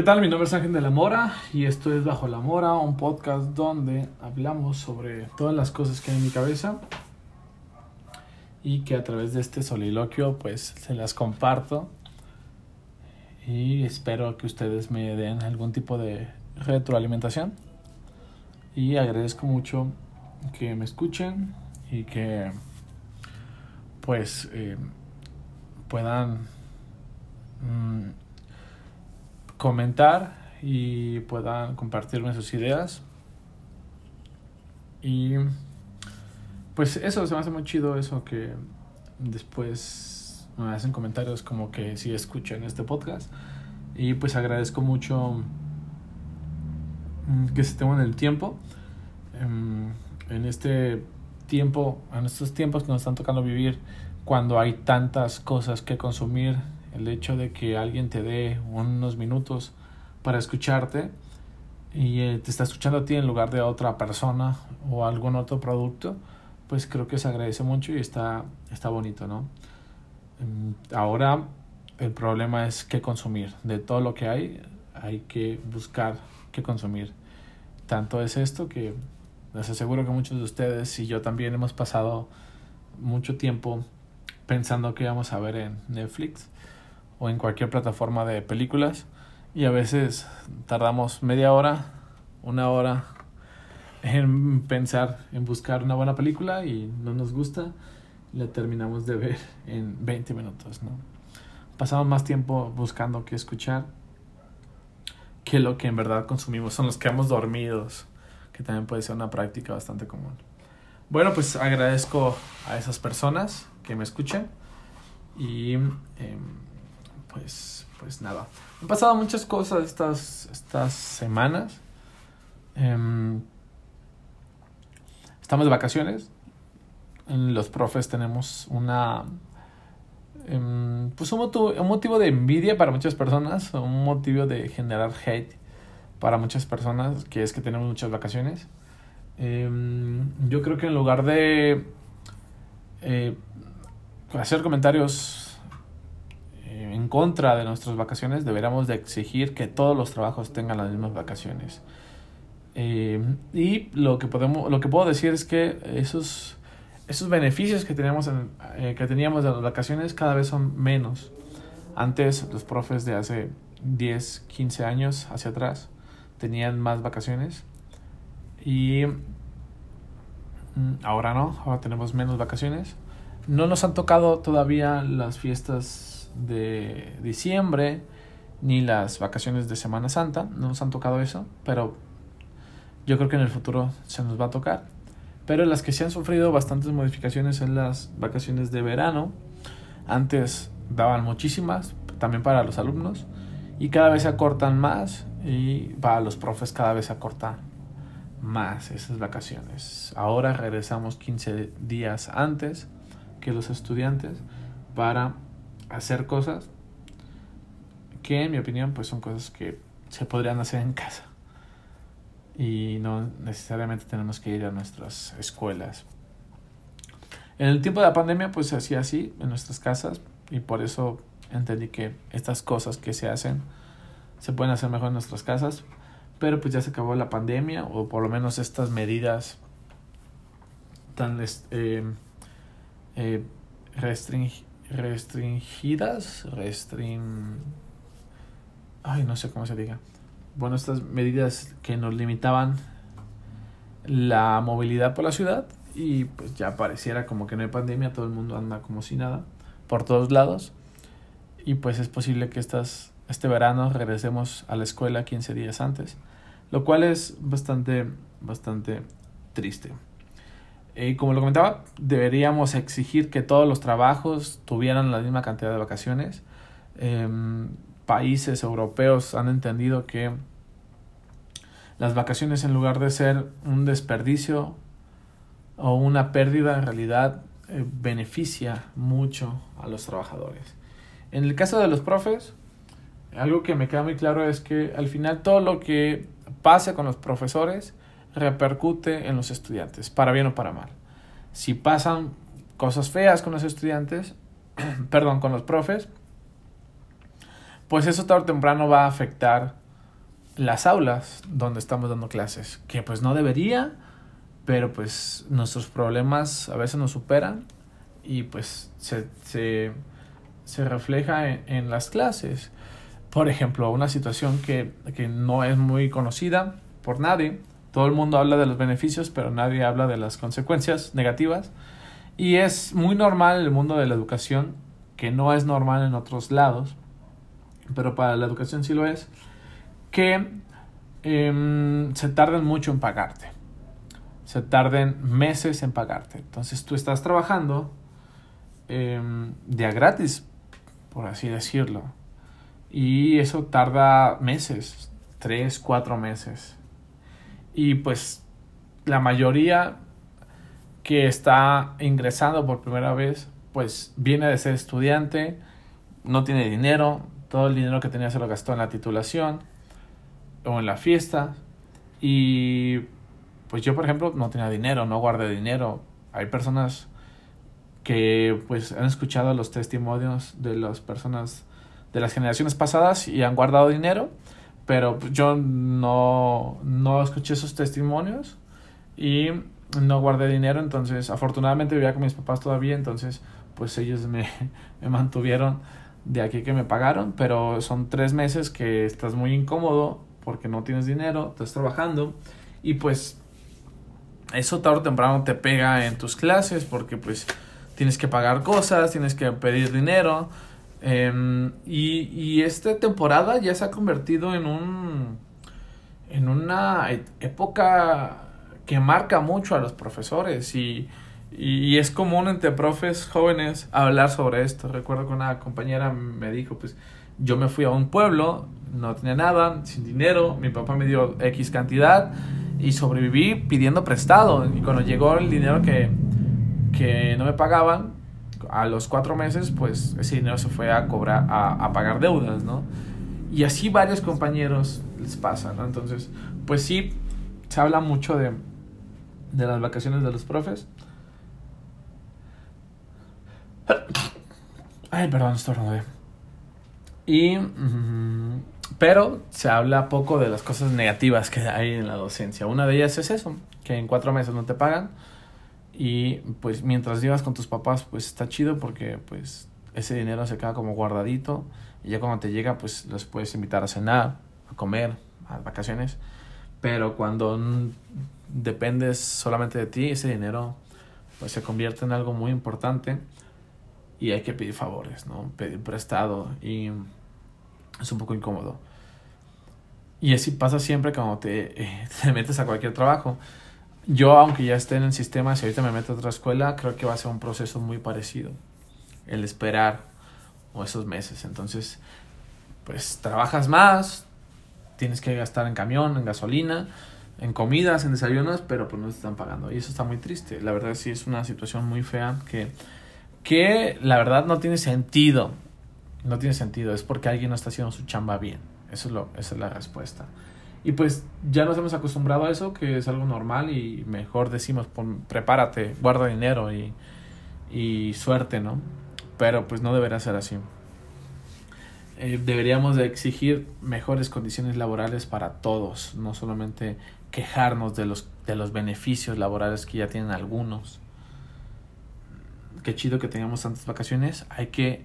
¿Qué tal? Mi nombre es Ángel de la Mora y esto es Bajo la Mora, un podcast donde hablamos sobre todas las cosas que hay en mi cabeza y que a través de este soliloquio pues se las comparto y espero que ustedes me den algún tipo de retroalimentación y agradezco mucho que me escuchen y que pues eh, puedan mm, comentar y puedan compartirme sus ideas. Y pues eso se me hace muy chido eso que después me hacen comentarios como que si escuchan este podcast. Y pues agradezco mucho mm, que se tengan el tiempo. Em, en este tiempo, en estos tiempos que nos están tocando vivir, cuando hay tantas cosas que consumir, el hecho de que alguien te dé unos minutos para escucharte y eh, te está escuchando a ti en lugar de a otra persona o algún otro producto, pues creo que se agradece mucho y está, está bonito, ¿no? Mm, ahora el problema es qué consumir. De todo lo que hay, hay que buscar qué consumir. Tanto es esto que les aseguro que muchos de ustedes y yo también hemos pasado mucho tiempo pensando que íbamos a ver en Netflix o en cualquier plataforma de películas y a veces tardamos media hora, una hora en pensar en buscar una buena película y no nos gusta, la terminamos de ver en 20 minutos, ¿no? Pasamos más tiempo buscando que escuchar que lo que en verdad consumimos, son los que hemos dormidos, que también puede ser una práctica bastante común. Bueno, pues agradezco a esas personas que me escuchan y em, pues, pues nada. Han pasado muchas cosas estas, estas semanas. Em, estamos de vacaciones. Los profes tenemos una... Em, pues un motivo, un motivo de envidia para muchas personas, un motivo de generar hate para muchas personas, que es que tenemos muchas vacaciones. Em, yo creo que en lugar de eh, hacer comentarios en contra de nuestras vacaciones, deberíamos de exigir que todos los trabajos tengan las mismas vacaciones. Eh, y lo que, podemos, lo que puedo decir es que esos, esos beneficios que teníamos, en, eh, que teníamos de las vacaciones cada vez son menos. Antes los profes de hace 10, 15 años hacia atrás tenían más vacaciones y mm, ahora no, ahora tenemos menos vacaciones. No nos han tocado todavía las fiestas de diciembre ni las vacaciones de Semana Santa. No nos han tocado eso, pero yo creo que en el futuro se nos va a tocar. Pero las que se han sufrido bastantes modificaciones en las vacaciones de verano. Antes daban muchísimas, también para los alumnos, y cada vez se acortan más, y para los profes cada vez se acortan más esas vacaciones. Ahora regresamos 15 días antes que los estudiantes para hacer cosas que en mi opinión pues son cosas que se podrían hacer en casa y no necesariamente tenemos que ir a nuestras escuelas. En el tiempo de la pandemia pues se hacía así en nuestras casas y por eso entendí que estas cosas que se hacen se pueden hacer mejor en nuestras casas, pero pues ya se acabó la pandemia o por lo menos estas medidas tan eh, eh, restringidas restringidas, restring... Ay, no sé cómo se diga. Bueno, estas medidas que nos limitaban la movilidad por la ciudad y pues ya pareciera como que no hay pandemia, todo el mundo anda como si nada por todos lados y pues es posible que estas, este verano regresemos a la escuela 15 días antes, lo cual es bastante, bastante triste. Y como lo comentaba, deberíamos exigir que todos los trabajos tuvieran la misma cantidad de vacaciones. Em, países europeos han entendido que las vacaciones en lugar de ser un desperdicio o una pérdida en realidad eh, beneficia mucho a los trabajadores. En el caso de los profes, algo que me queda muy claro es que al final todo lo que pase con los profesores repercute en los estudiantes, para bien o para mal. Si pasan cosas feas con los estudiantes, perdón, con los profes, pues eso tarde o temprano va a afectar las aulas donde estamos dando clases, que pues no debería, pero pues nuestros problemas a veces nos superan y pues se, se, se refleja en, las clases. Por ejemplo, una situación que, que no es muy conocida por nadie, todo el mundo habla de los beneficios, pero nadie habla de las consecuencias negativas. Y es muy normal en el mundo de la educación, que no es normal en otros lados, pero para la educación sí lo es, que eh, se tarden mucho en pagarte. Se tarden meses en pagarte. Entonces tú estás trabajando eh, de a gratis, por así decirlo. Y eso tarda meses, tres, cuatro meses. Y pues la mayoría que está ingresando por primera vez, pues viene de ser estudiante, no tiene dinero, todo el dinero que tenía se lo gastó en la titulación o en la fiesta. Y pues yo, por ejemplo, no tenía dinero, no guardé dinero. Hay personas que pues han escuchado los testimonios de las personas de las generaciones pasadas y han guardado dinero, pero yo no, no escuché esos testimonios y no guardé dinero, entonces afortunadamente vivía con mis papás todavía, entonces pues ellos me, me mantuvieron de aquí que me pagaron, pero son tres meses que estás muy incómodo porque no tienes dinero, estás trabajando y pues eso tarde o temprano te pega en tus clases porque pues tienes que pagar cosas, tienes que pedir dinero eh, y, y esta temporada ya se ha convertido en un en una e-, época que marca mucho a los profesores y y, es común entre profes jóvenes hablar sobre esto. Recuerdo que una compañera me dijo, pues yo me fui a un pueblo, no tenía nada, sin dinero, mi papá me dio X cantidad y sobreviví pidiendo prestado. Y cuando llegó el dinero que, que no me pagaban, a los cuatro meses, pues ese dinero se fue a cobrar, a, pagar deudas, ¿no? Y así varios compañeros les pasa, ¿no? Entonces, pues sí, se habla mucho de, de las vacaciones de los profes. Ay, perdón, estornudé. Y. Pero se habla poco de las cosas negativas que hay en la docencia. Una de ellas es eso: que en cuatro meses no te pagan. Y pues mientras vivas con tus papás, pues está chido porque pues ese dinero se queda como guardadito. Y ya cuando te llega, pues los puedes invitar a cenar, a comer, a vacaciones. Pero cuando dependes solamente de ti, ese dinero pues se convierte en algo muy importante y hay que pedir favores, ¿no? Pedir prestado y es un poco incómodo. Y así pasa siempre cuando te, eh, te metes a cualquier trabajo. Yo, aunque ya esté en el sistema, si ahorita me meto a otra escuela, creo que va a ser un proceso muy parecido. El esperar o esos meses. Entonces, pues trabajas más, tienes que gastar en camión, en gasolina, en comidas, en desayunos, pero pues no te están pagando. Y eso está muy triste. La verdad sí es una situación muy fea que que la verdad no tiene sentido. No tiene sentido, es porque alguien no está haciendo su chamba bien. Eso es lo, esa es la respuesta. Y pues ya nos hemos acostumbrado a eso, que es algo normal y mejor decimos, prepárate, guarda dinero y, y suerte, ¿no? Pero pues no debería ser así. Eh, deberíamos de exigir mejores condiciones laborales para todos, no solamente quejarnos de los, de los beneficios laborales que ya tienen algunos qué chido que tengamos tantas vacaciones. Hay que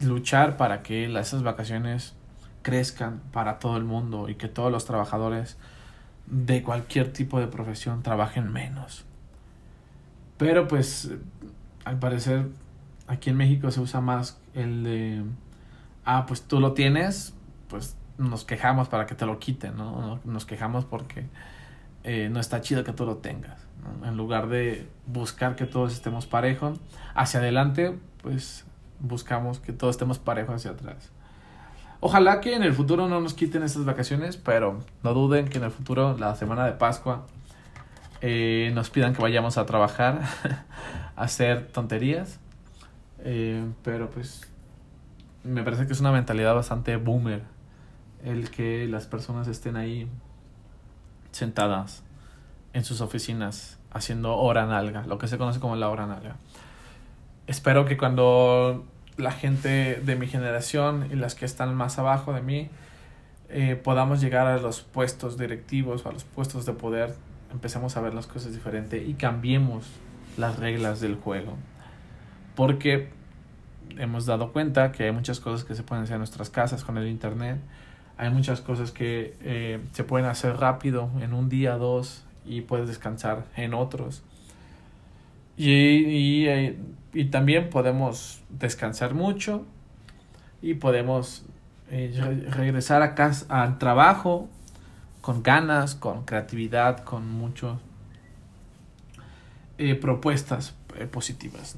luchar para que esas vacaciones crezcan para todo el mundo y que todos los trabajadores de cualquier tipo de profesión trabajen menos. Pero pues al parecer aquí en México se usa más el de, ah, pues tú lo tienes, pues nos quejamos para que te lo quiten, ¿no? Nos quejamos porque eh, no está chido que tú lo tengas. En lugar de buscar que todos estemos parejos hacia adelante, pues buscamos que todos estemos parejos hacia atrás. Ojalá que en el futuro no nos quiten estas vacaciones, pero no duden que en el futuro, la semana de Pascua, eh, nos pidan que vayamos a trabajar, a hacer tonterías. Eh, pero pues me parece que es una mentalidad bastante boomer el que las personas estén ahí sentadas en sus oficinas haciendo hora nalga, lo que se conoce como la hora nalga. Espero que cuando la gente de mi generación y las que están más abajo de mí eh, podamos llegar a los puestos directivos, a los puestos de poder, empecemos a ver las cosas diferente y cambiemos las reglas del juego. Porque hemos dado cuenta que hay muchas cosas que se pueden hacer en nuestras casas con el Internet. Hay muchas cosas que eh, se pueden hacer rápido, en un día, dos, y puedes descansar en otros. Y, y, eh, y también podemos descansar mucho y podemos eh, regresar a casa, al trabajo con ganas, con creatividad, con muchas eh, propuestas eh, positivas.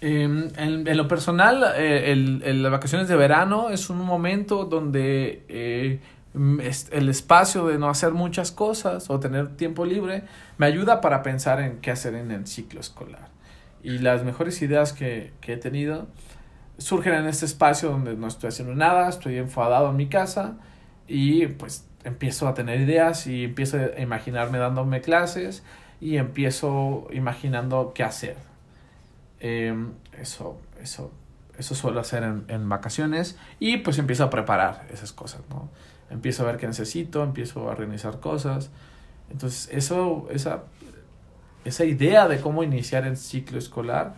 Em, en, lo personal, el, las vacaciones de verano es un momento donde el espacio de no hacer muchas cosas o tener tiempo libre me ayuda para pensar en qué hacer en el ciclo escolar. Y las mejores ideas que, que he tenido surgen en este espacio donde no estoy haciendo nada, estoy enfadado en mi casa y pues empiezo a tener ideas y empiezo a imaginarme dándome clases y empiezo imaginando qué hacer. Eh, eso, eso, eso suelo hacer en, en, vacaciones y pues empiezo a preparar esas cosas, ¿no? Empiezo a ver qué necesito, empiezo a organizar cosas. Entonces, eso, esa, esa idea de cómo iniciar el ciclo escolar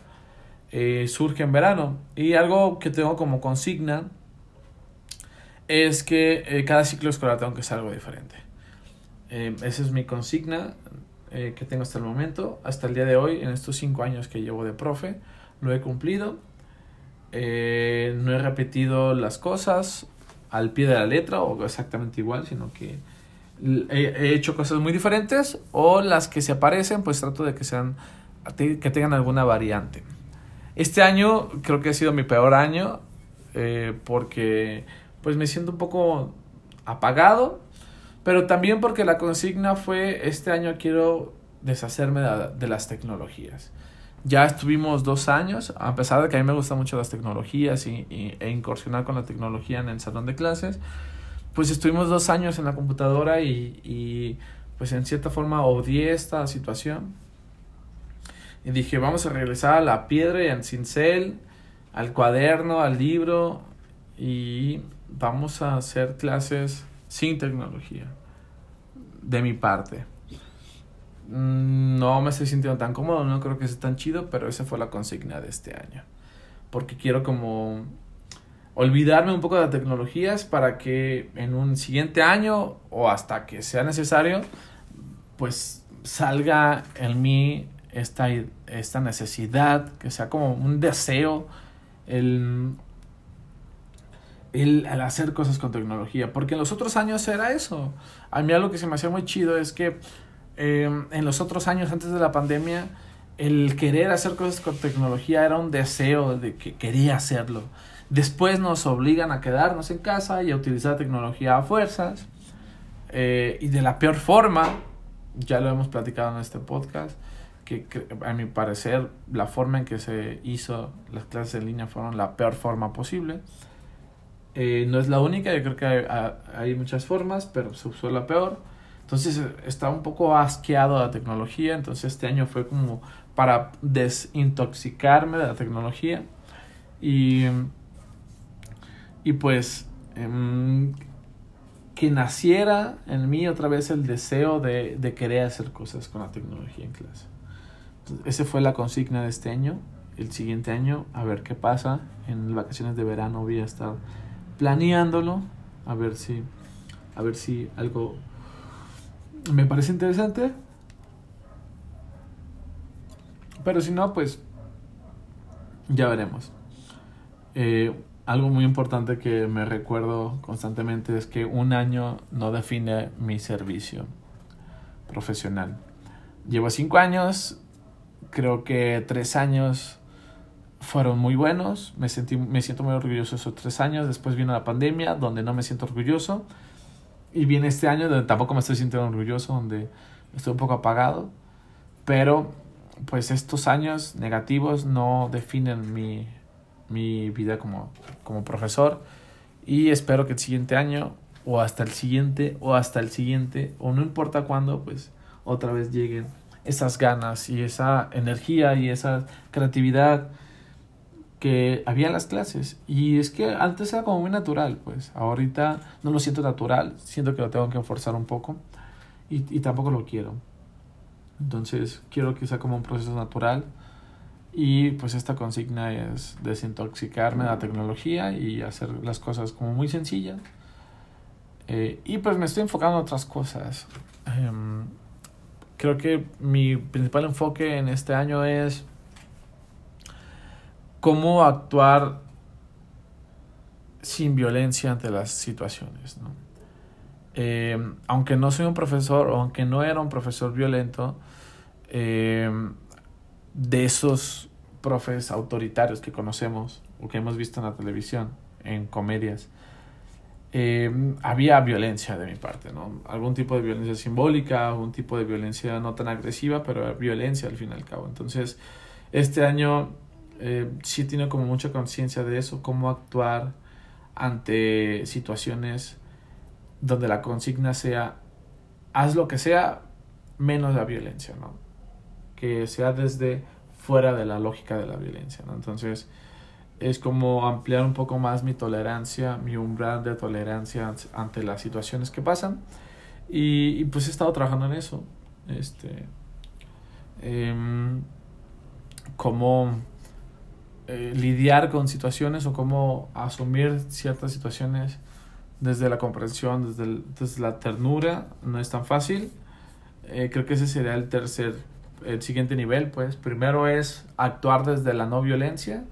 eh, surge en verano. Y algo que tengo como consigna es que eh, cada ciclo escolar tengo que ser algo diferente. Eh, esa es mi consigna eh, que tengo hasta el momento. Hasta el día de hoy, en estos cinco años que llevo de profe, lo he cumplido. No he repetido las cosas al pie de la letra o exactamente igual, sino que he, he, hecho cosas muy diferentes o las que se aparecen, pues trato de que sean que tengan alguna variante. Este año creo que ha sido mi peor año eh, porque pues me siento un poco apagado, pero también porque la consigna fue este año quiero deshacerme de, de las tecnologías ya estuvimos dos años, a pesar de que a mí me gustan mucho las tecnologías y, y, e incursionar con la tecnología en el salón de clases, pues estuvimos dos años en la computadora y, y pues en cierta forma odié esta situación. Y dije, vamos a regresar a la piedra y al cincel, al cuaderno, al libro y vamos a hacer clases sin tecnología, de mi parte no me estoy sintiendo tan cómodo, no creo que sea tan chido, pero esa fue la consigna de este año. Porque quiero como olvidarme un poco de tecnologías para que en un siguiente año o hasta que sea necesario, pues salga en mí esta, esta necesidad, que sea como un deseo, el, el, el hacer cosas con tecnología. Porque en los otros años era eso. A mí algo que se me hacía muy chido es que eh, en los otros años antes de la pandemia, el querer hacer cosas con tecnología era un deseo de que quería hacerlo. Después nos obligan a quedarnos en casa y a utilizar tecnología a fuerzas. Eh, y de la peor forma, ya lo hemos platicado en este podcast, que, a mi parecer la forma en que se hizo las clases en línea fueron la peor forma posible. Eh, no es la única, yo creo que hay, muchas formas, pero se usó la peor. Entonces estaba un poco asqueado la tecnología, entonces este año fue como para desintoxicarme de la tecnología y, y pues eh, que naciera en mí otra vez el deseo de, de, querer hacer cosas con la tecnología en clase. Esa fue la consigna de este año. El siguiente año, a ver qué pasa. En vacaciones de verano voy a estar planeándolo, a ver si, a ver si algo me parece interesante. Pero si no, pues ya veremos. Eh, algo muy importante que me recuerdo constantemente es que un año no define mi servicio profesional. Llevo cinco años, creo que tres años fueron muy buenos, me, sentí, me siento muy orgulloso esos tres años, después vino la pandemia donde no me siento orgulloso y viene este año donde tampoco me estoy sintiendo orgulloso, donde estoy un poco apagado. Pero pues estos años negativos no definen mi, mi vida como, como profesor. Y espero que el siguiente año, o hasta el siguiente, o hasta el siguiente, o no importa cuándo, pues otra vez lleguen esas ganas y esa energía y esa creatividad que había en las clases. Y es que antes era como muy natural, pues. Ahorita no lo siento natural, siento que lo tengo que forzar un poco y, y tampoco lo quiero. Entonces quiero que sea como un proceso natural. Y pues esta consigna es desintoxicarme de la tecnología y hacer las cosas como muy sencillas. Eh, y pues me estoy enfocando en otras cosas. Em, creo que mi principal enfoque en este año es cómo actuar sin violencia ante las situaciones. ¿no? Eh, aunque no soy un profesor, aunque no era un profesor violento, eh, de esos profes autoritarios que conocemos o que hemos visto en la televisión, en comedias, eh, había violencia de mi parte, ¿no? Algún tipo de violencia simbólica, algún tipo de violencia no tan agresiva, pero violencia al fin y al cabo. Entonces, este año eh, sí tiene como mucha conciencia de eso, cómo actuar ante situaciones donde la consigna sea haz lo que sea menos la violencia, ¿no? Que sea desde fuera de la lógica de la violencia, ¿no? Entonces es como ampliar un poco más mi tolerancia, mi umbral de tolerancia ante las situaciones que pasan y, pues he estado trabajando en eso, este, em, como eh, lidiar con situaciones o cómo asumir ciertas situaciones desde la comprensión, desde, la ternura, no es tan fácil. Eh, creo que ese sería el tercer, el siguiente nivel, pues. Primero es actuar desde la no violencia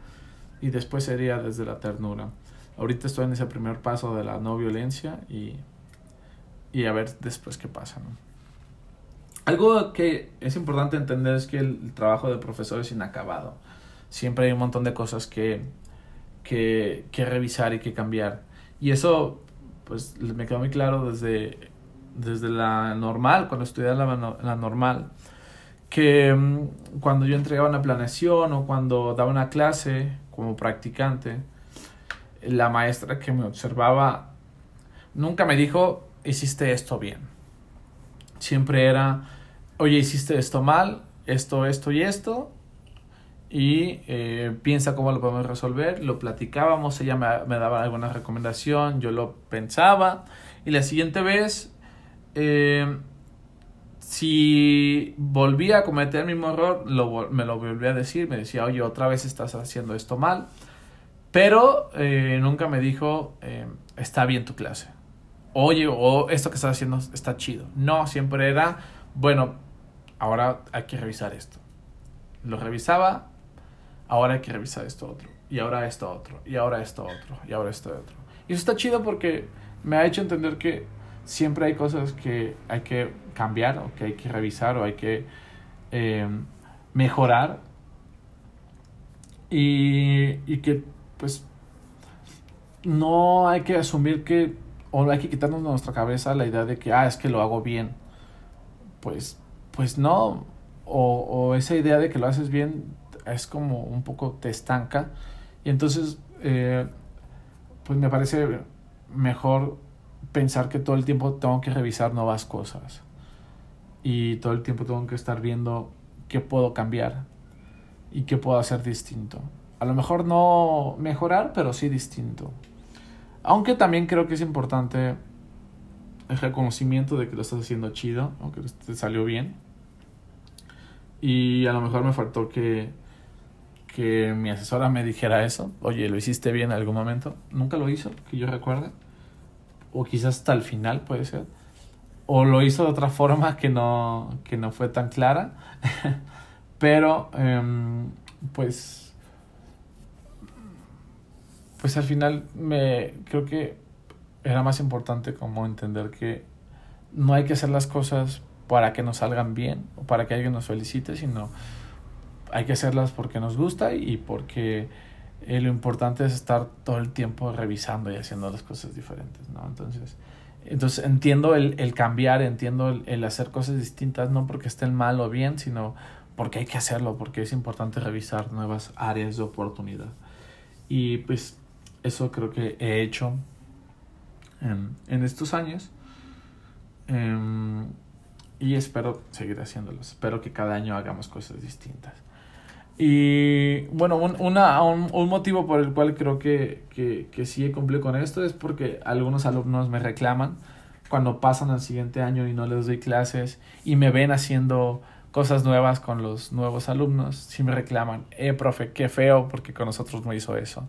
y después sería desde la ternura. Ahorita estoy en ese primer paso de la no violencia y, y a ver después qué pasa. Algo que es importante entender es que el trabajo de profesor es inacabado siempre hay un montón de cosas que, que, que revisar y que cambiar. Y eso, pues, me quedó muy claro desde, desde la normal, cuando estudié la, la normal, que mm, cuando yo entregaba una planeación o cuando daba una clase como practicante, la maestra que me observaba nunca me dijo, hiciste esto bien. Siempre era, oye, hiciste esto mal, esto, esto y esto, y eh, piensa cómo lo podemos resolver. Lo platicábamos, ella me, me, daba alguna recomendación, yo lo pensaba y la siguiente vez, eh, si volvía a cometer el mismo error, lo, me lo volvía a decir, me decía, oye, otra vez estás haciendo esto mal, pero eh, nunca me dijo, está bien tu clase. Oye, o esto que estás haciendo está chido. No, siempre era, bueno, ahora hay que revisar esto. Lo revisaba, ahora hay que revisar esto otro, y ahora esto otro, y ahora esto otro, y ahora esto otro. Y eso está chido porque me ha hecho entender que siempre hay cosas que hay que cambiar, o que hay que revisar, o hay que eh, mejorar. Y, y que, pues, no hay que asumir que, o hay que quitarnos de nuestra cabeza la idea de que, ah, es que lo hago bien. Pues, pues no. O, o esa idea de que lo haces bien es como un poco te estanca y entonces eh, pues me parece mejor pensar que todo el tiempo tengo que revisar nuevas cosas y todo el tiempo tengo que estar viendo qué puedo cambiar y qué puedo hacer distinto. A lo mejor no mejorar, pero sí distinto. Aunque también creo que es importante el reconocimiento de que lo estás haciendo chido, o que te salió bien. Y a lo mejor me faltó que que mi asesora me dijera eso. Oye, ¿lo hiciste bien en algún momento? Nunca lo hizo, que yo recuerde. O quizás hasta el final puede ser. O lo hizo de otra forma que no, que no fue tan clara. Pero, em, pues, pues al final me creo que era más importante como entender que no hay que hacer las cosas para que nos salgan bien o para que alguien nos felicite, sino hay que hacerlas porque nos gusta y porque eh, lo importante es estar todo el tiempo revisando y haciendo las cosas diferentes, ¿no? Entonces, entonces entiendo el, cambiar, entiendo el, hacer cosas distintas, no porque estén mal o bien, sino porque hay que hacerlo, porque es importante revisar nuevas áreas de oportunidad. Y pues eso creo que he hecho en, estos años. Um, y espero seguir haciéndolo. Espero que cada año hagamos cosas distintas. Y bueno, un, una, un, un, motivo por el cual creo que, que, que sí he cumplido con esto es porque algunos alumnos me reclaman cuando pasan al siguiente año y no les doy clases y me ven haciendo cosas nuevas con los nuevos alumnos, sí me reclaman, eh, profe, qué feo porque con nosotros no hizo eso.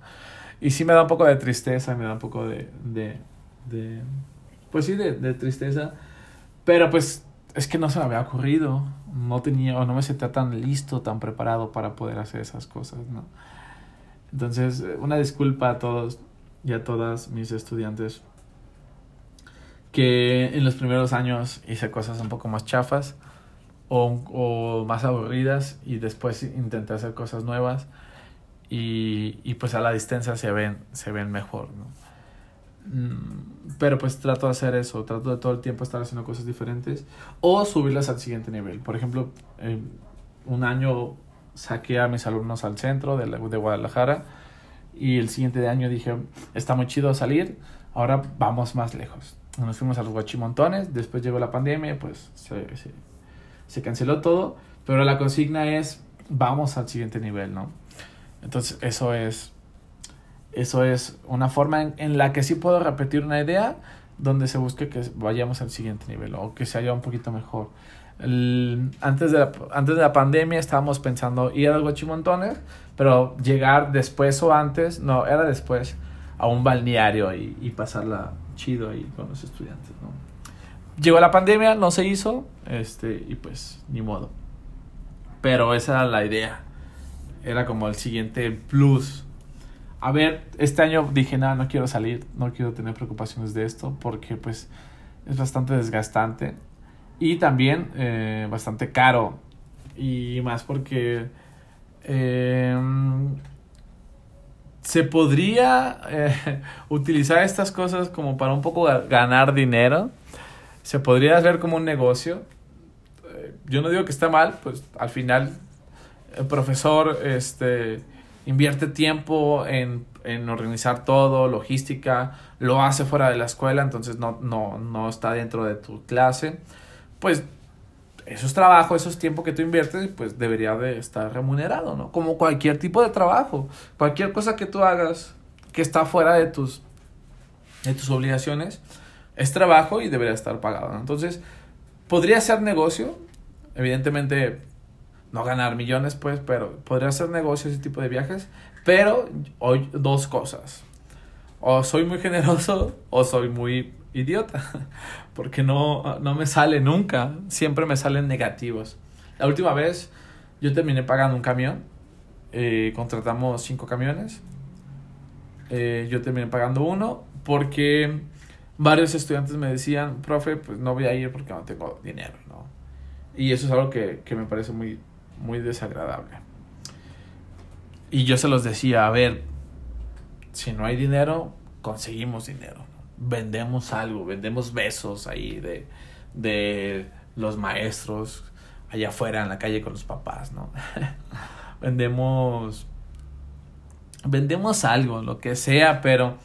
Y sí me da un poco de tristeza, me da un poco de, de, de pues sí, de, de tristeza, pero pues es que no se me había ocurrido, no tenía o no me sentía tan listo, tan preparado para poder hacer esas cosas, ¿no? Entonces, una disculpa a todos y a todas mis estudiantes que en los primeros años hice cosas un poco más chafas o, o más aburridas y después intenté hacer cosas nuevas y, y pues a la distancia se ven, se ven mejor, ¿no? Mm, pero pues trato de hacer eso, trato de todo el tiempo estar haciendo cosas diferentes o subirlas al siguiente nivel. Por ejemplo, eh, un año saqué a mis alumnos al centro de, de Guadalajara y el siguiente año dije, está muy chido salir, ahora vamos más lejos. Nos fuimos a los guachimontones, después llegó la pandemia, pues se, se, se canceló todo, pero la consigna es, vamos al siguiente nivel, ¿no? Entonces eso es eso es una forma en, la que sí puedo repetir una idea donde se busque que vayamos al siguiente nivel o que se haya un poquito mejor. Antes, de la, antes de la pandemia estábamos pensando ir a los guachimontones, pero llegar después o antes, no, era después, a un balneario y, y pasarla chido ahí con los estudiantes. Llegó la pandemia, no se hizo, este, y pues ni modo. Pero esa era la idea. Era como el siguiente plus a ver, este año dije, nada, no quiero salir, no quiero tener preocupaciones de esto porque pues es bastante desgastante y también eh, bastante caro y más porque eh, se podría eh, utilizar estas cosas como para un poco ganar dinero, se podría hacer como un negocio. Eh, yo no digo que está mal, pues al final el profesor, este invierte tiempo en, en, organizar todo, logística, lo hace fuera de la escuela, entonces no, no, no está dentro de tu clase, pues eso es trabajo, eso es tiempo que tú inviertes, pues debería de estar remunerado, ¿no? Como cualquier tipo de trabajo, cualquier cosa que tú hagas que está fuera de tus, de tus obligaciones, es trabajo y debería estar pagado. Entonces, podría ser negocio, evidentemente no ganar millones, pues, pero podría hacer negocio ese tipo de viajes. Pero hoy dos cosas. O soy muy generoso o soy muy idiota. Porque no, no me sale nunca. Siempre me salen negativos. La última vez yo terminé pagando un camión. Eh, contratamos cinco camiones. Eh, yo terminé pagando uno porque varios estudiantes me decían, profe, pues no voy a ir porque no tengo dinero, ¿no? Y eso es algo que, que me parece muy, muy desagradable. Y yo se los decía, a ver, si no hay dinero, conseguimos dinero. Vendemos algo, vendemos besos ahí de, de los maestros allá afuera en la calle con los papás, ¿no? vendemos vendemos algo, lo que sea, pero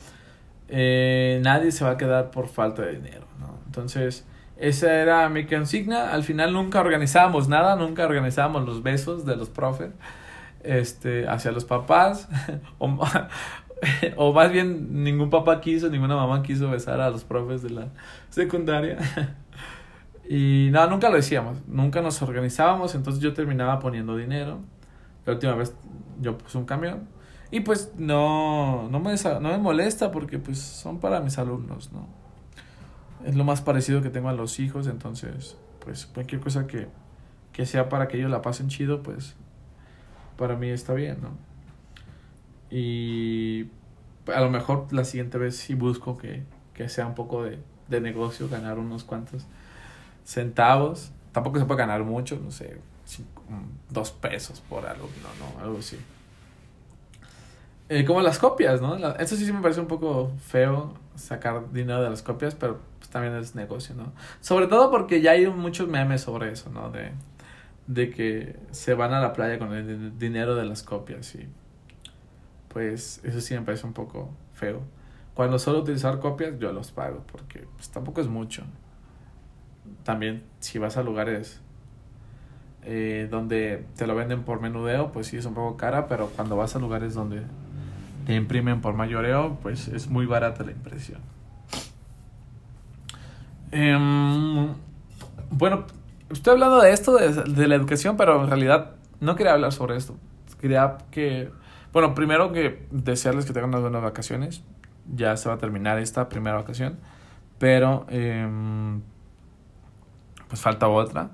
eh, nadie se va a quedar por falta de dinero, ¿no? Entonces, esa era mi consigna. Al final nunca organizábamos nada, nunca organizábamos los besos de los profes este, hacia los papás. o, o más bien ningún papá quiso, ninguna mamá quiso besar a los profes de la secundaria. y nada, nunca lo decíamos, nunca nos organizábamos, entonces yo terminaba poniendo dinero. La última vez yo puse un camión. Y pues no, no, me, no me molesta porque pues son para mis alumnos, ¿no? Es lo más parecido que tengo a los hijos, entonces, pues cualquier cosa que, que sea para que ellos la pasen chido, pues para mí está bien, ¿no? Y a lo mejor la siguiente vez sí busco que, que sea un poco de, de negocio, ganar unos cuantos centavos. Tampoco se puede ganar mucho, no sé, cinco, dos pesos por algo, no, no, algo así. Eh, como las copias, ¿no? La, eso sí me parece un poco feo sacar dinero de las copias, pero también es negocio, ¿no? Sobre todo porque ya hay muchos memes sobre eso, ¿no? De, de que se van a la playa con el dinero de las copias y pues eso sí me parece un poco feo. Cuando solo utilizar copias yo los pago porque pues, tampoco es mucho. También si vas a lugares eh, donde te lo venden por menudeo, pues sí es un poco cara, pero cuando vas a lugares donde te imprimen por mayoreo, pues es muy barata la impresión. Em, bueno, estoy hablando de esto, de, la educación, pero en realidad no quería hablar sobre esto. Quería que, bueno, primero que desearles que tengan unas buenas vacaciones. Ya se va a terminar esta primera vacación, pero em, pues falta otra.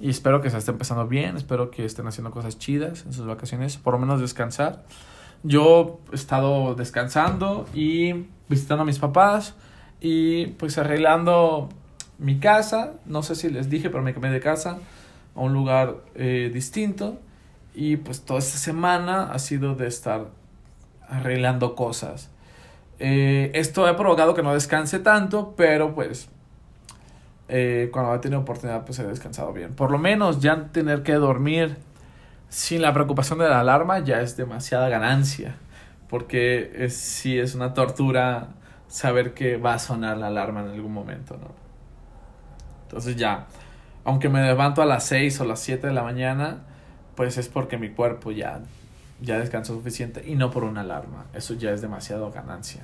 Y espero que se esté empezando bien, espero que estén haciendo cosas chidas en sus vacaciones, por lo menos descansar. Yo he estado descansando y visitando a mis papás y pues arreglando mi casa. No sé si les dije, pero me cambié de casa a un lugar eh, distinto. Y pues toda esta semana ha sido de estar arreglando cosas. Eh, esto ha provocado que no descanse tanto, pero pues eh, cuando he tenido oportunidad, pues he descansado bien. Por lo menos ya tener que dormir sin la preocupación de la alarma ya es demasiada ganancia. Porque es, sí es una tortura saber que va a sonar la alarma en algún momento, ¿no? Entonces ya, aunque me levanto a las 6 o las 7 de la mañana, pues es porque mi cuerpo ya, ya descansó suficiente y no por una alarma. Eso ya es demasiado ganancia.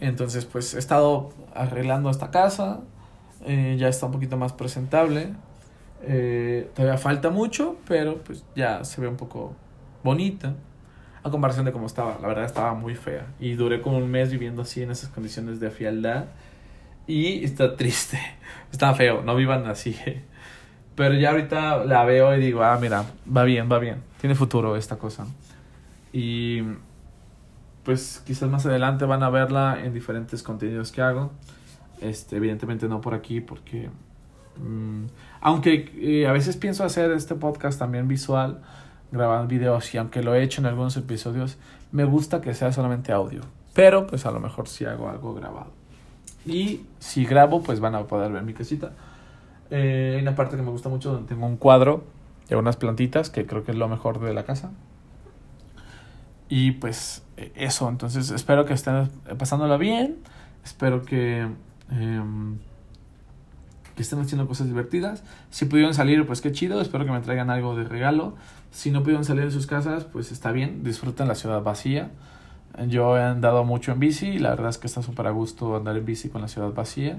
Entonces, pues he estado arreglando esta casa, eh, ya está un poquito más presentable. Eh, todavía falta mucho, pero pues ya se ve un poco bonita. A comparación de cómo estaba, la verdad estaba muy fea. Y duré como un mes viviendo así en esas condiciones de fialdad. Y está triste. Está feo, no vivan así. Pero ya ahorita la veo y digo, ah, mira, va bien, va bien. Tiene futuro esta cosa. Y pues quizás más adelante van a verla en diferentes contenidos que hago. Este, evidentemente no por aquí porque... Mm, aunque eh, a veces pienso hacer este podcast también visual, grabar videos y aunque lo he hecho en algunos episodios, me gusta que sea solamente audio. Pero pues a lo mejor si hago algo grabado. Y si grabo pues van a poder ver mi casita. Eh, hay una parte que me gusta mucho donde tengo un cuadro y unas plantitas que creo que es lo mejor de la casa. Y pues e, eso, entonces espero que estén pasándola bien. Espero que Em, que estén haciendo cosas divertidas. Si pudieron salir, pues qué chido, espero que me traigan algo de regalo. Si no pudieron salir de sus casas, pues está bien, disfruten la ciudad vacía. Yo he andado mucho en bici y la verdad es que está súper a gusto andar en bici con la ciudad vacía.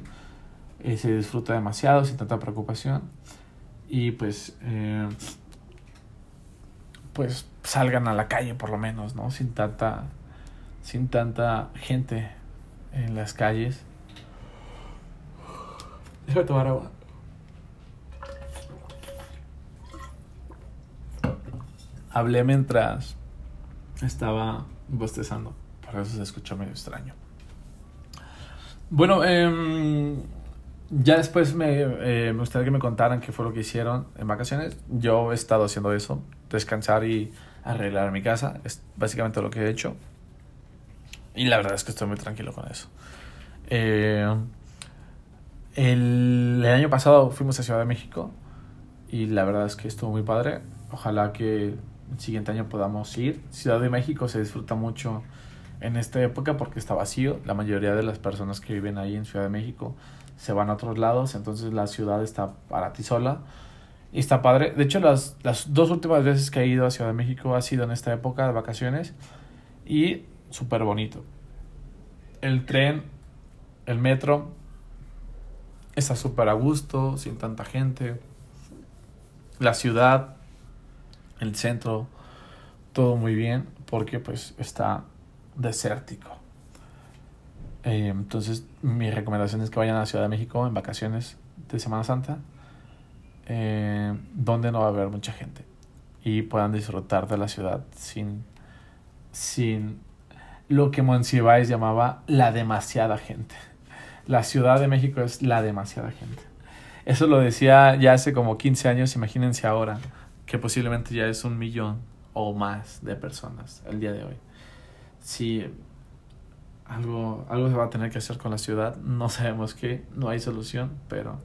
Eh, se disfruta demasiado, sin tanta preocupación. Y pues, eh, pues salgan a la calle por lo menos, ¿no? Sin tanta, sin tanta gente en las calles. Déjame tomar agua. Hablé mientras estaba bostezando. Por eso se escuchó medio extraño. Bueno, eh, ya después me, eh, me, gustaría que me contaran qué fue lo que hicieron en vacaciones. Yo he estado haciendo eso, descansar y arreglar mi casa. Es básicamente lo que he hecho. Y la verdad es que estoy muy tranquilo con eso. Eh, el, año pasado fuimos a Ciudad de México y la verdad es que estuvo muy padre. Ojalá que el siguiente año podamos ir. Ciudad de México se disfruta mucho en esta época porque está vacío. La mayoría de las personas que viven ahí en Ciudad de México se van a otros lados, entonces la ciudad está para ti sola. Y está padre. De hecho, las, las dos últimas veces que he ido a Ciudad de México ha sido en esta época de vacaciones y súper bonito. El tren, el metro, está súper a gusto, sin tanta gente. La ciudad, el centro, todo muy bien porque pues está desértico. Eh, entonces mi recomendación es que vayan a la Ciudad de México en vacaciones de Semana Santa, eh, donde no va a haber mucha gente y puedan disfrutar de la ciudad sin, sin lo que Monsiváis llamaba la demasiada gente la Ciudad de México es la demasiada gente. Eso lo decía ya hace como 15 años, imagínense ahora, que posiblemente ya es un millón o más de personas el día de hoy. Sí, algo, algo se va a tener que hacer con la ciudad, no sabemos qué, no hay solución, pero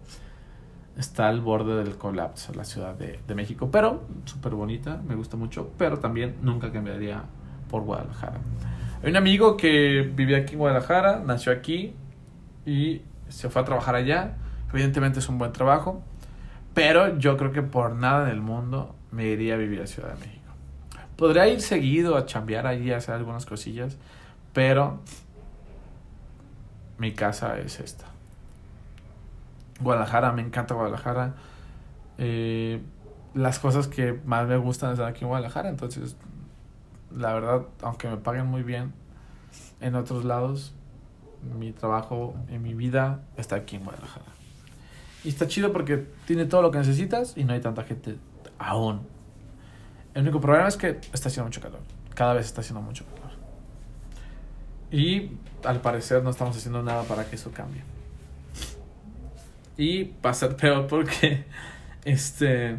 está al borde del colapso la Ciudad de, de México, pero súper bonita, me gusta mucho, pero también nunca cambiaría por Guadalajara. Hay un amigo que vivía aquí en Guadalajara, nació aquí, y se fue a trabajar allá. Evidentemente es un buen trabajo, Pero yo creo que por nada en el mundo me iría a vivir a Ciudad de México. Podría ir seguido a chambear allí, a hacer algunas cosillas, pero mi casa es esta. Guadalajara, me encanta Guadalajara. Eh, las cosas que más me gustan están aquí en Guadalajara, entonces la verdad, aunque me paguen muy bien en otros lados, mi trabajo en mi vida está aquí en Guadalajara. Y está chido porque tiene todo lo que necesitas y no hay tanta gente aún. El único problema es que está haciendo mucho calor. Cada vez está haciendo mucho calor. Y al parecer no estamos haciendo nada para que eso cambie. Y va a ser peor porque este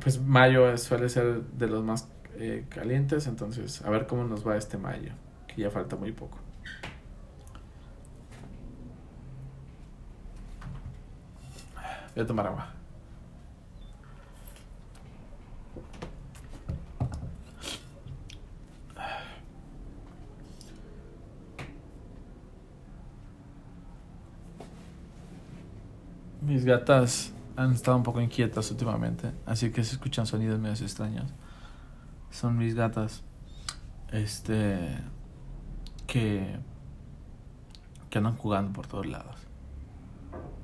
pues mayo suele ser de los más eh, calientes, entonces a ver cómo nos va este mayo, que ya falta muy poco. Voy a tomar agua. Mis gatas han estado un poco inquietas últimamente, así que se escuchan sonidos medio extraños. Son mis gatas, este, que, que andan jugando por todos lados.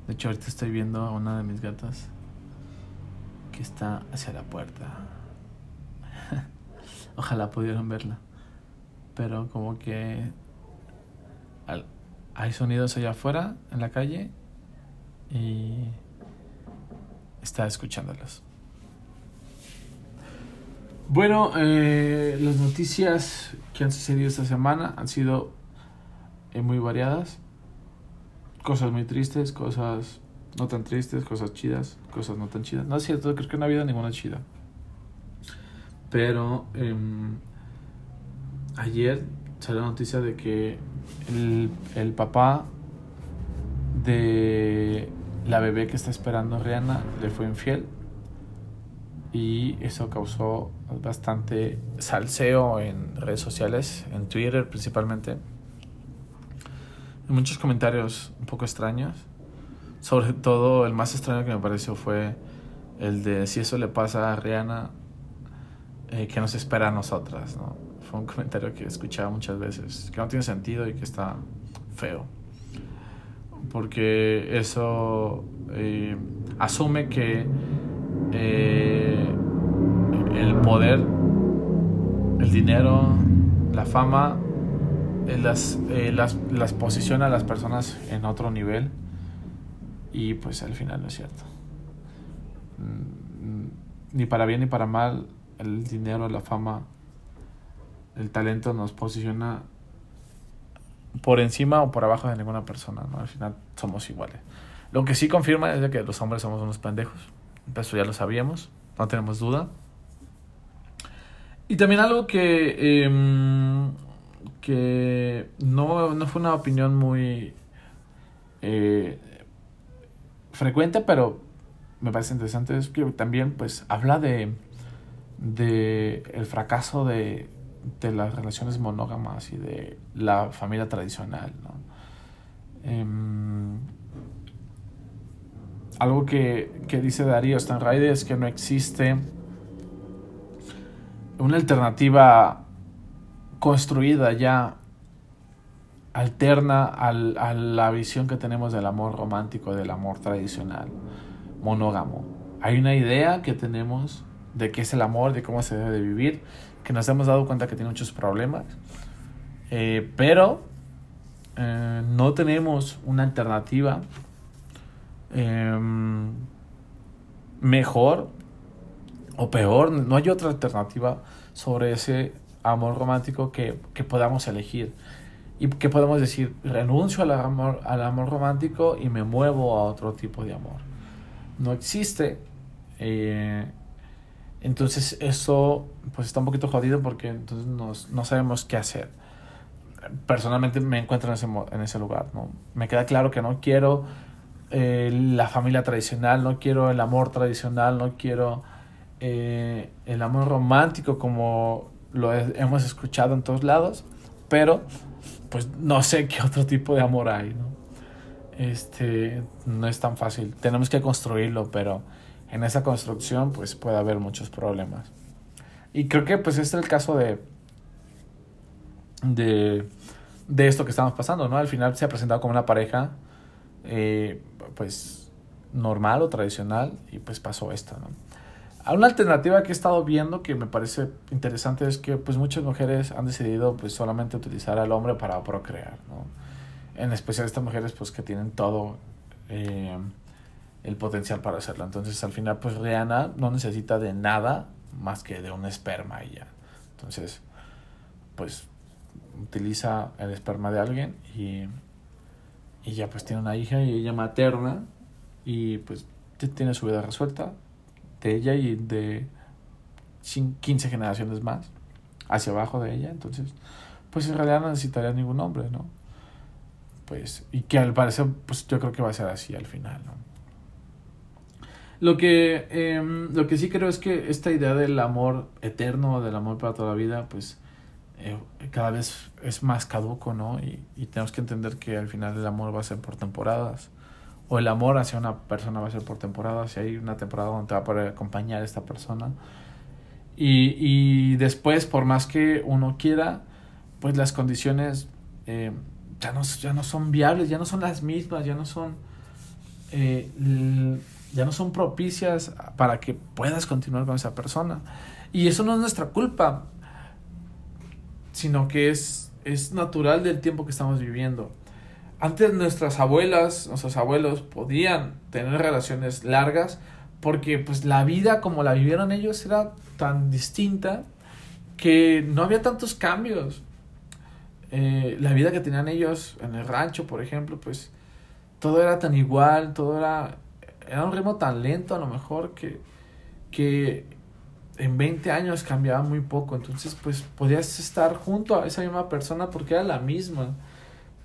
De hecho, ahorita estoy viendo a una de mis gatas que está hacia la puerta. Ojalá pudieran verla. Pero como que hay sonidos allá afuera, en la calle, y está escuchándolos. Bueno, eh, las noticias que han sucedido esta semana han sido eh, muy variadas. Cosas muy tristes, cosas no tan tristes, cosas chidas, cosas no tan chidas. No es cierto, creo que no ha habido ninguna chida. Pero em, ayer salió la noticia de que el, el papá de la bebé que está esperando Rihanna le fue infiel y eso causó bastante salseo en redes sociales, en Twitter principalmente. muchos comentarios un poco extraños. Sobre todo el más extraño que me pareció fue el de si eso le pasa a Rihanna, eh, que nos espera a nosotras. ¿no? Fue un comentario que he escuchado muchas veces, que no tiene sentido y que está feo porque eso eh, asume que eh, el poder, el dinero, la fama, eh, las, las, las posiciona a las personas en otro nivel y pues al final no es cierto. Mm, ni para bien ni para mal, el dinero, la fama, el talento nos posiciona por encima o por abajo de ninguna persona, ¿no? Al final somos iguales. Lo que sí confirma es de que los hombres somos unos pendejos. Eso ya lo sabíamos, no tenemos duda. Y también algo que, em, que no, no, fue una opinión muy eh, frecuente, pero me parece interesante, es que también pues habla de, de el fracaso de de las relaciones monógamas y de la familia tradicional. Em, algo que, que, dice Darío Stanraider es que no existe una alternativa construida ya alterna al, a la visión que tenemos del amor romántico, del amor tradicional, monógamo. Hay una idea que tenemos de qué es el amor, de cómo se debe de vivir, que nos hemos dado cuenta que tiene muchos problemas, eh, pero eh, no tenemos una alternativa em, mejor o peor, no hay otra alternativa sobre ese amor romántico que, que podamos elegir. Y que podemos decir renuncio al amor, al amor romántico y me muevo a otro tipo de amor. No existe eh, entonces eso pues está un poquito jodido porque entonces nos, no sabemos qué hacer. Personalmente me encuentro en ese, en ese lugar. ¿no? Me queda claro que no quiero eh, la familia tradicional, no quiero el amor tradicional, no quiero eh, el amor romántico como lo hemos escuchado en todos lados, pero pues no sé qué otro tipo de amor hay. ¿no? Este no es tan fácil. Tenemos que construirlo, pero en esa construcción pues puede haber muchos problemas. Y creo que pues este es el caso de, de, de esto que estamos pasando, ¿no? Al final se ha presentado como una pareja, eh, pues normal o tradicional y pues pasó esto, ¿no? Una alternativa que he estado viendo que me parece interesante es que pues muchas mujeres han decidido pues solamente utilizar al hombre para procrear, ¿no? En especial estas mujeres pues que tienen todo eh, el potencial para hacerlo. Entonces al final pues Rihanna no necesita de nada más que de un esperma y. Entonces pues utiliza el esperma de alguien y, y ya pues tiene una hija y ella materna y pues tiene su vida resuelta de ella y de 15 generaciones más hacia abajo de ella. Entonces, pues en realidad no necesitaría ningún hombre, ¿no? Pues, y que al parecer, pues yo creo que va a ser así al final, ¿no? Lo que, em, lo que sí creo es que esta idea del amor eterno, del amor para toda la vida, pues eh, cada vez es más caduco, ¿no? Y, y tenemos que entender que al final el amor va a ser por temporadas o el amor hacia una persona va a ser por temporada, si hay una temporada donde te va a poder acompañar esta persona. Y, y después, por más que uno quiera, pues las condiciones eh, ya, no, ya no son viables, ya no son las mismas, ya no son, eh, ya no son propicias para que puedas continuar con esa persona. Y eso no es nuestra culpa, sino que es, es natural del tiempo que estamos viviendo antes nuestras abuelas, nuestros abuelos podían tener relaciones largas porque pues la vida como la vivieron ellos era tan distinta que no había tantos cambios. Eh, la vida que tenían ellos en el rancho, por ejemplo, pues todo era tan igual, todo era, era un ritmo tan lento a lo mejor que, que en 20 años cambiaba muy poco. Entonces pues podías estar junto a esa misma persona porque era la misma.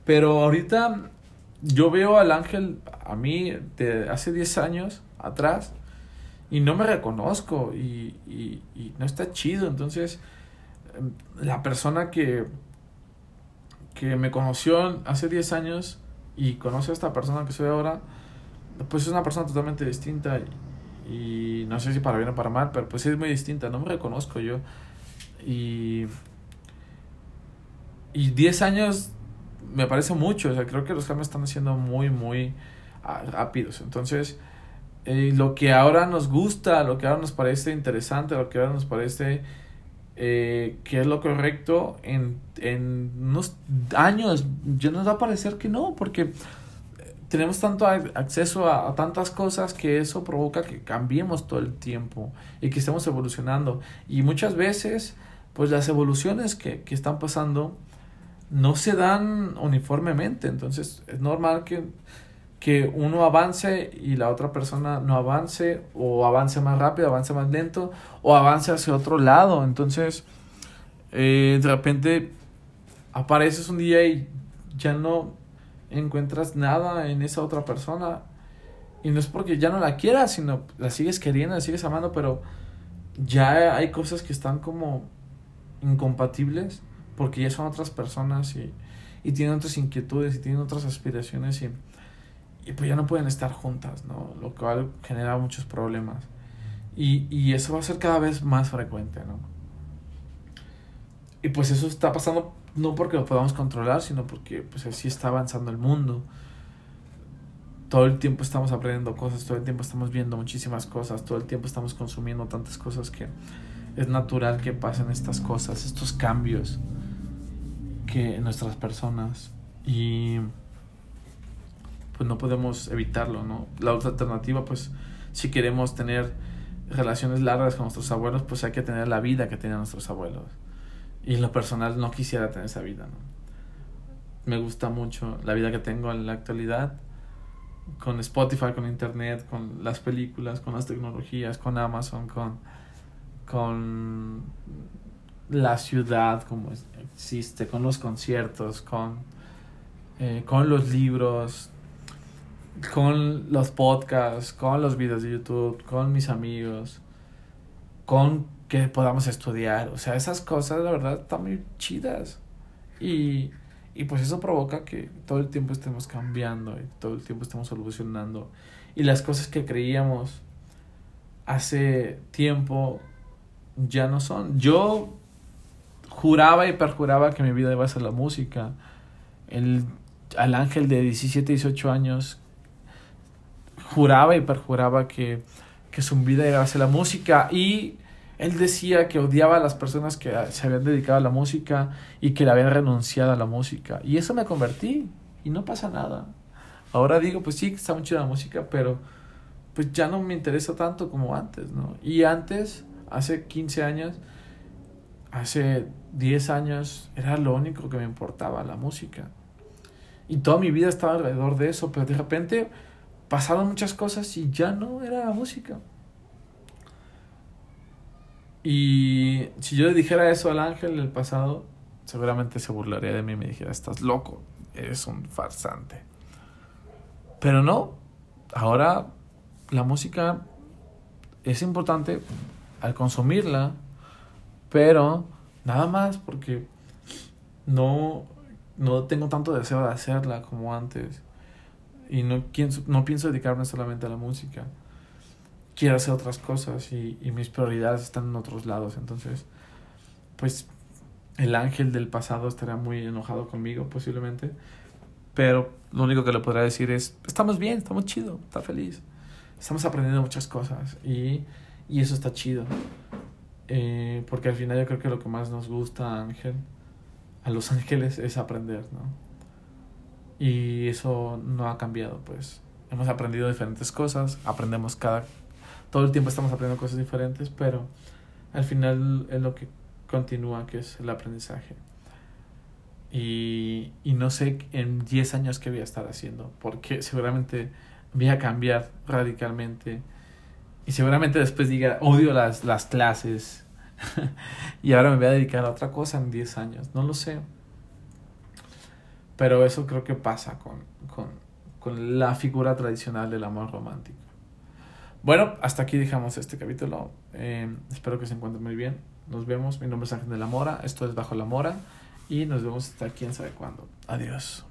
Pero ahorita yo veo al ángel a mí de hace 10 años atrás y no me reconozco y, y, no está chido. Entonces, la persona que, que me conoció hace 10 años y conoce a esta persona que soy ahora, pues es una persona totalmente distinta y, no sé si para bien o para mal, pero pues es muy distinta, no me reconozco yo. Y, y 10 años me parece mucho, o sea, creo que los cambios están siendo muy, muy ah, rápidos. Entonces, eh, lo que ahora nos gusta, lo que ahora nos parece interesante, lo que ahora nos parece eh, que es lo correcto, en, en unos años ya nos va a parecer que no, porque tenemos tanto acceso a, tantas cosas que eso provoca que cambiemos todo el tiempo y que estemos evolucionando. Y muchas veces, pues las evoluciones que, que están pasando, no se dan uniformemente. Entonces es normal que, que uno avance y la otra persona no avance o avance más rápido, avance más lento o avance hacia otro lado. Entonces eh, de repente apareces un día y ya no encuentras nada en esa otra persona. Y no es porque ya no la quieras, sino la sigues queriendo, la sigues amando, pero ya hay cosas que están como incompatibles porque ya son otras personas y, y tienen otras inquietudes y tienen otras aspiraciones y, y pues ya no pueden estar juntas, ¿no? Lo cual genera muchos problemas. Y, y eso va a ser cada vez más frecuente, ¿no? Y pues eso está pasando no porque lo podamos controlar, sino porque pues así está avanzando el mundo. Todo el tiempo estamos aprendiendo cosas, todo el tiempo estamos viendo muchísimas cosas, todo el tiempo estamos consumiendo tantas cosas que es natural que pasen estas cosas, estos cambios que nuestras personas y pues no podemos evitarlo, ¿no? La otra alternativa, pues si queremos tener relaciones largas con nuestros abuelos, pues hay que tener la vida que tenían nuestros abuelos. Y en lo personal no quisiera tener esa vida, ¿no? Me gusta mucho la vida que tengo en la actualidad, con Spotify, con Internet, con las películas, con las tecnologías, con Amazon, con, con la ciudad como existe, con los conciertos, con, eh, con los libros, con los podcasts, con los videos de YouTube, con mis amigos, con podamos estudiar. O sea, esas cosas, la verdad, están muy chidas. Y, y pues eso provoca que todo el tiempo estemos cambiando y todo el tiempo estemos evolucionando. Y las cosas que creíamos hace tiempo ya no son. Yo juraba y perjuraba que mi vida iba a ser la música. El, al ángel de 17, 18 años juraba y perjuraba que, que su vida iba a ser la música y él decía que odiaba a las personas que se habían dedicado a la música y que le habían renunciado a la música. Y eso me convertí y no pasa nada. Ahora digo, pues sí, está muy chida la música, pero pues ya no me interesa tanto como antes, ¿no? Y antes, hace 15 años, hace 10 años, era lo único que me importaba, la música. Y toda mi vida estaba alrededor de eso, pero de repente pasaron muchas cosas y ya no era la música. Y si yo le dijera eso al ángel del pasado, seguramente se burlaría de mí y me dijera, estás loco, eres un farsante. Pero no, ahora la música es importante al consumirla, pero nada más porque no, no tengo tanto deseo de hacerla como antes. Y no, no pienso dedicarme solamente a la música quiero hacer otras cosas y, y mis prioridades están en otros lados. Entonces, pues el ángel del pasado estaría muy enojado conmigo posiblemente. Pero lo único que le podrá decir es, estamos bien, estamos chido, está feliz. Estamos aprendiendo muchas cosas y, y eso está chido. Eh, porque al final yo creo que lo que más nos gusta Ángel, a los ángeles, es aprender, ¿no? Y eso no ha cambiado, pues. Hemos aprendido diferentes cosas, aprendemos cada todo el tiempo estamos aprendiendo cosas diferentes, pero al final es lo que continúa, que es el aprendizaje. Y, y no sé en 10 años qué voy a estar haciendo, porque seguramente voy a cambiar radicalmente. Y seguramente después diga, odio las, las clases. y ahora me voy a dedicar a otra cosa en 10 años. No lo sé. Pero eso creo que pasa con, con, con la figura tradicional del amor romántico. Bueno, hasta aquí dejamos este capítulo. Eh, espero que se encuentren muy bien. Nos vemos. Mi nombre es Ángel de la Mora. Esto es Bajo la Mora. Y nos vemos hasta quién sabe cuándo. Adiós.